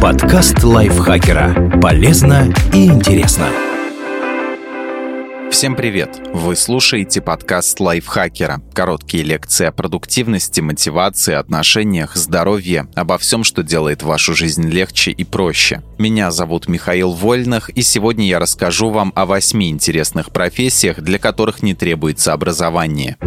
Подкаст лайфхакера. Полезно и интересно. Всем привет! Вы слушаете подкаст лайфхакера. Короткие лекции о продуктивности, мотивации, отношениях, здоровье, обо всем, что делает вашу жизнь легче и проще. Меня зовут Михаил Вольных, и сегодня я расскажу вам о восьми интересных профессиях, для которых не требуется образование.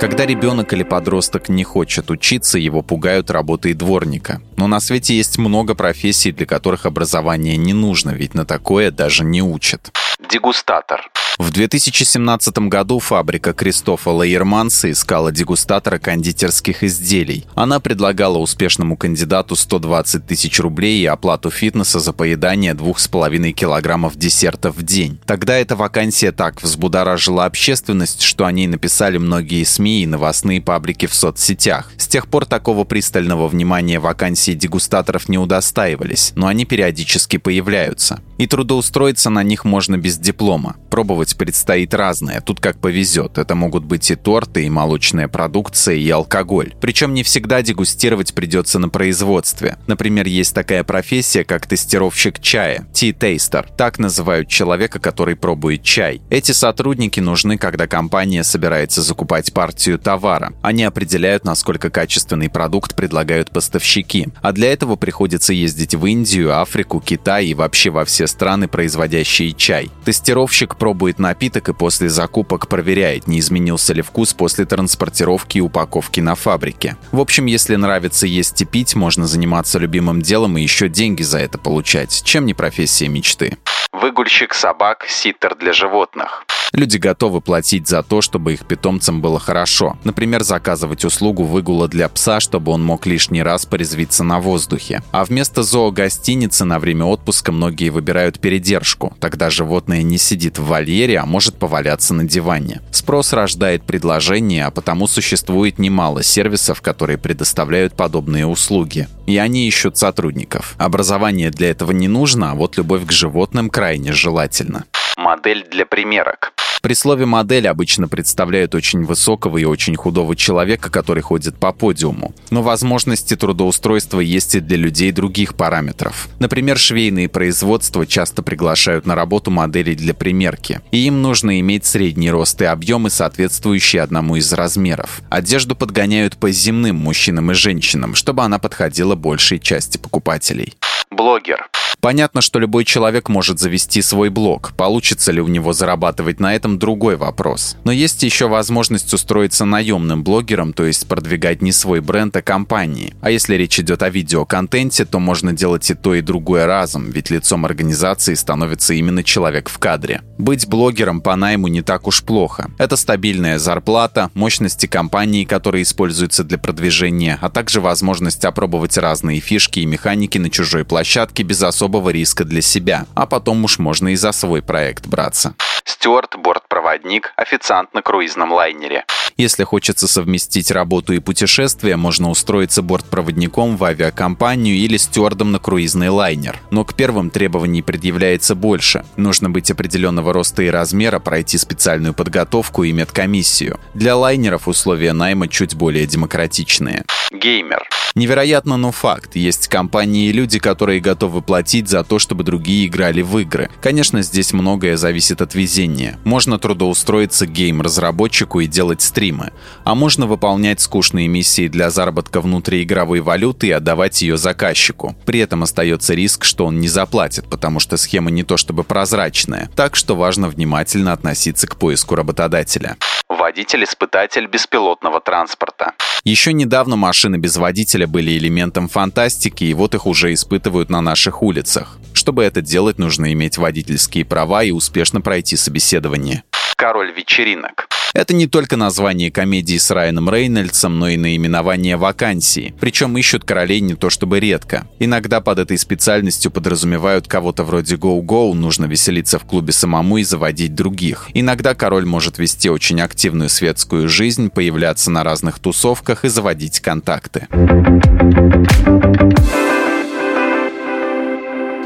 Когда ребенок или подросток не хочет учиться, его пугают работой дворника. Но на свете есть много профессий, для которых образование не нужно, ведь на такое даже не учат. Дегустатор. В 2017 году фабрика Кристофа Лейерманса искала дегустатора кондитерских изделий. Она предлагала успешному кандидату 120 тысяч рублей и оплату фитнеса за поедание 2,5 килограммов десертов в день. Тогда эта вакансия так взбудоражила общественность, что о ней написали многие СМИ и новостные паблики в соцсетях. С тех пор такого пристального внимания вакансии дегустаторов не удостаивались, но они периодически появляются. И трудоустроиться на них можно без диплома. Пробовать предстоит разное, тут как повезет. Это могут быть и торты, и молочная продукция, и алкоголь. Причем не всегда дегустировать придется на производстве. Например, есть такая профессия, как тестировщик чая, tea-taster. Так называют человека, который пробует чай. Эти сотрудники нужны, когда компания собирается закупать партию товара. Они определяют, насколько качественный продукт предлагают поставщики. А для этого приходится ездить в Индию, Африку, Китай и вообще во все страны, производящие чай. Тестировщик пробует напиток и после закупок проверяет, не изменился ли вкус после транспортировки и упаковки на фабрике. В общем, если нравится есть и пить, можно заниматься любимым делом и еще деньги за это получать. Чем не профессия мечты? Выгульщик собак, ситтер для животных. Люди готовы платить за то, чтобы их питомцам было хорошо. Например, заказывать услугу выгула для пса, чтобы он мог лишний раз порезвиться на воздухе. А вместо зоогостиницы на время отпуска многие выбирают передержку. Тогда животное не сидит в вольере, а может поваляться на диване. Спрос рождает предложение, а потому существует немало сервисов, которые предоставляют подобные услуги. И они ищут сотрудников. Образование для этого не нужно, а вот любовь к животным крайне желательно. Модель для примерок. При слове «модель» обычно представляют очень высокого и очень худого человека, который ходит по подиуму. Но возможности трудоустройства есть и для людей других параметров. Например, швейные производства часто приглашают на работу моделей для примерки. И им нужно иметь средний рост и объемы, соответствующие одному из размеров. Одежду подгоняют по земным мужчинам и женщинам, чтобы она подходила большей части покупателей. Блогер. Понятно, что любой человек может завести свой блог. Получится ли у него зарабатывать на этом – другой вопрос. Но есть еще возможность устроиться наемным блогером, то есть продвигать не свой бренд, а компании. А если речь идет о видеоконтенте, то можно делать и то, и другое разом, ведь лицом организации становится именно человек в кадре. Быть блогером по найму не так уж плохо. Это стабильная зарплата, мощности компании, которые используются для продвижения, а также возможность опробовать разные фишки и механики на чужой площадке без особого особого риска для себя, а потом уж можно и за свой проект браться. Стюарт, бортпроводник, официант на круизном лайнере. Если хочется совместить работу и путешествия, можно устроиться бортпроводником в авиакомпанию или стюардом на круизный лайнер. Но к первым требований предъявляется больше. Нужно быть определенного роста и размера, пройти специальную подготовку и медкомиссию. Для лайнеров условия найма чуть более демократичные. Геймер. Невероятно, но факт. Есть компании и люди, которые готовы платить за то, чтобы другие играли в игры. Конечно, здесь многое зависит от везения. Можно трудоустроиться гейм-разработчику и делать стримы. А можно выполнять скучные миссии для заработка внутриигровой валюты и отдавать ее заказчику. При этом остается риск, что он не заплатит, потому что схема не то чтобы прозрачная. Так что важно внимательно относиться к поиску работодателя. Водитель-испытатель беспилотного транспорта. Еще недавно машины без водителя были элементом фантастики, и вот их уже испытывают на наших улицах. Чтобы это делать, нужно иметь водительские права и успешно пройти собеседование. Король вечеринок. Это не только название комедии с Райаном Рейнольдсом, но и наименование вакансии. Причем ищут королей не то чтобы редко. Иногда под этой специальностью подразумевают кого-то вроде «Go-Go», нужно веселиться в клубе самому и заводить других. Иногда король может вести очень активную светскую жизнь, появляться на разных тусовках и заводить контакты.